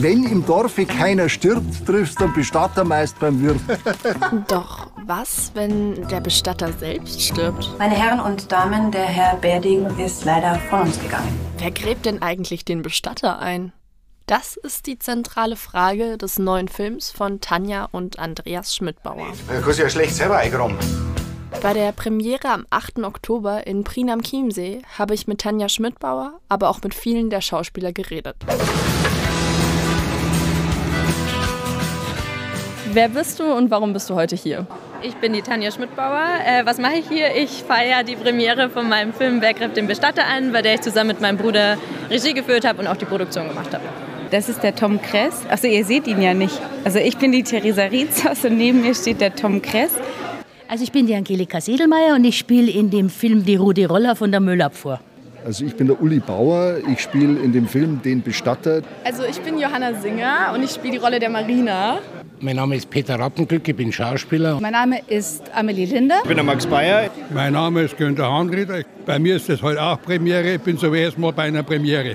Wenn im Dorfe keiner stirbt, triffst du den Bestatter meist beim Wirt. Doch was, wenn der Bestatter selbst stirbt? Meine Herren und Damen, der Herr Berding ist leider von uns gegangen. Wer gräbt denn eigentlich den Bestatter ein? Das ist die zentrale Frage des neuen Films von Tanja und Andreas Schmidbauer. Du kannst ja schlecht selber eingraben. Bei der Premiere am 8. Oktober in Prien am Chiemsee habe ich mit Tanja Schmidbauer, aber auch mit vielen der Schauspieler geredet. Wer bist du und warum bist du heute hier? Ich bin die Tanja Schmidbauer. Äh, was mache ich hier? Ich feiere die Premiere von meinem Film Wer greift den Bestatter an, bei der ich zusammen mit meinem Bruder Regie geführt habe und auch die Produktion gemacht habe. Das ist der Tom Kress. Achso, ihr seht ihn ja nicht. Also ich bin die Theresa Rietzhaus und neben mir steht der Tom Kress. Also ich bin die Angelika Sedelmeier und ich spiele in dem Film Die Rudi Roller von der Müllabfuhr. Also ich bin der Uli Bauer, ich spiele in dem Film Den Bestatter. Also ich bin Johanna Singer und ich spiele die Rolle der Marina. Mein Name ist Peter Rappenglück, ich bin Schauspieler. Mein Name ist Amelie Linde. Ich bin der Max Bayer. Mein Name ist Günter Hahnrieder. Bei mir ist das heute auch Premiere. Ich bin zum ersten Mal bei einer Premiere.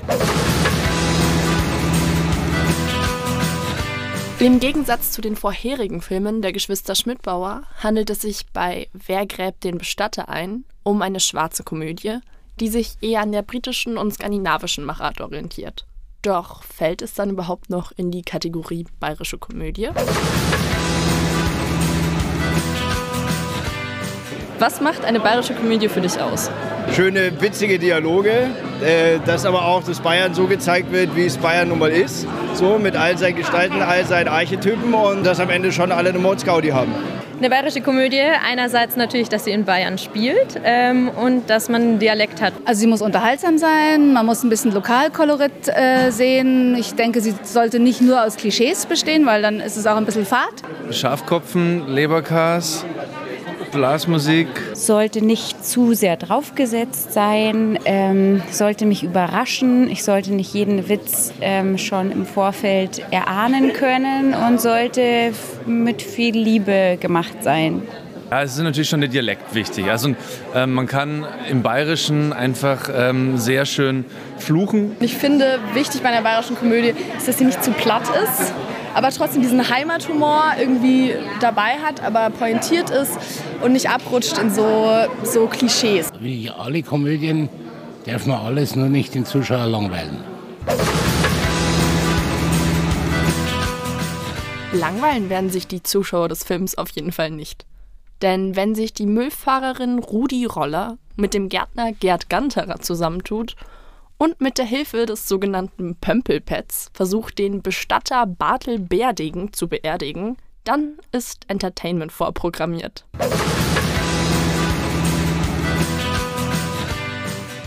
Im Gegensatz zu den vorherigen Filmen der Geschwister Schmidbauer handelt es sich bei Wer gräbt den Bestatter ein um eine schwarze Komödie, die sich eher an der britischen und skandinavischen Machart orientiert. Doch fällt es dann überhaupt noch in die Kategorie bayerische Komödie? Was macht eine bayerische Komödie für dich aus? Schöne, witzige Dialoge, äh, dass aber auch das Bayern so gezeigt wird, wie es Bayern nun mal ist. So mit all seinen Gestalten, all seinen Archetypen und dass am Ende schon alle eine Mordsgaudi haben. Eine bayerische Komödie, einerseits natürlich, dass sie in Bayern spielt ähm, und dass man einen Dialekt hat. Also sie muss unterhaltsam sein, man muss ein bisschen Lokalkolorit äh, sehen. Ich denke, sie sollte nicht nur aus Klischees bestehen, weil dann ist es auch ein bisschen fad. Schafkopfen, Leberkas, Blasmusik. Sollte nicht zu sehr draufgesetzt sein, ähm, sollte mich überraschen. Ich sollte nicht jeden Witz ähm, schon im Vorfeld erahnen können und sollte mit viel Liebe gemacht sein. Ja, es ist natürlich schon der Dialekt wichtig. Also äh, man kann im Bayerischen einfach ähm, sehr schön fluchen. Ich finde, wichtig bei einer bayerischen Komödie ist, dass sie nicht zu platt ist, aber trotzdem diesen Heimathumor irgendwie dabei hat, aber pointiert ist und nicht abrutscht in so, so Klischees. Wie alle Komödien darf man alles nur nicht den Zuschauer langweilen. Langweilen werden sich die Zuschauer des Films auf jeden Fall nicht. Denn wenn sich die Müllfahrerin Rudi Roller mit dem Gärtner Gerd Ganterer zusammentut und mit der Hilfe des sogenannten Pömpelpads versucht, den Bestatter Bartel Berdegen zu beerdigen, dann ist Entertainment vorprogrammiert.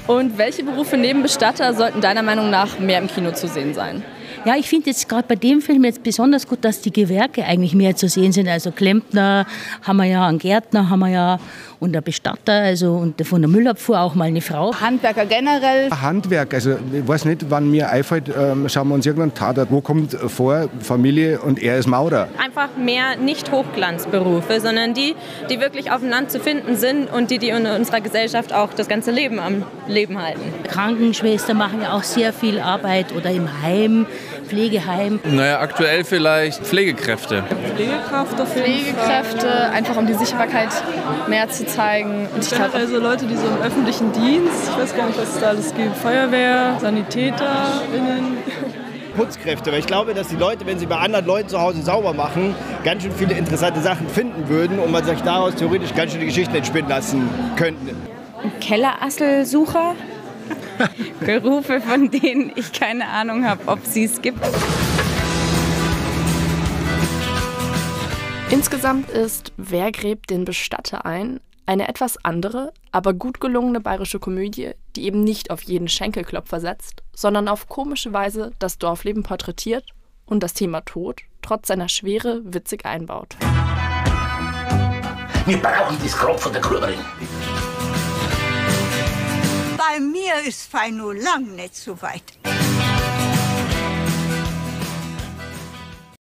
Und welche Berufe neben Bestatter sollten deiner Meinung nach mehr im Kino zu sehen sein? Ja, ich finde jetzt gerade bei dem Film jetzt besonders gut, dass die Gewerke eigentlich mehr zu sehen sind. Also Klempner haben wir ja, einen Gärtner haben wir ja und der Bestatter, also und von der Müllabfuhr auch mal eine Frau. Handwerker generell. Handwerk, also ich weiß nicht, wann mir einfällt, ähm, schauen wir uns irgendwann Tatort, wo kommt vor Familie und er ist Maurer. Einfach mehr nicht Hochglanzberufe, sondern die, die wirklich auf dem Land zu finden sind und die, die in unserer Gesellschaft auch das ganze Leben am Leben halten. Krankenschwestern machen ja auch sehr viel Arbeit oder im Heim, Pflegeheim. Naja, aktuell vielleicht Pflegekräfte. Pflegekraft auf Pflegekräfte, einfach um die Sichtbarkeit mehr zu zeigen. Und ich glaube, also Leute, die so im öffentlichen Dienst, ich weiß gar nicht, was es da alles gibt, Feuerwehr, SanitäterInnen. Putzkräfte, weil ich glaube, dass die Leute, wenn sie bei anderen Leuten zu Hause sauber machen, ganz schön viele interessante Sachen finden würden und man sich daraus theoretisch ganz schöne Geschichten entspinnen lassen könnten. Kellerasselsucher. Berufe, von denen ich keine Ahnung habe, ob sie es gibt. Insgesamt ist Wer gräbt den Bestatter ein? Eine etwas andere, aber gut gelungene bayerische Komödie, die eben nicht auf jeden Schenkelklopfer setzt, sondern auf komische Weise das Dorfleben porträtiert und das Thema Tod trotz seiner Schwere witzig einbaut. Wir brauchen das Grab von der Gruberin. Bei mir ist fein nur lang nicht so weit.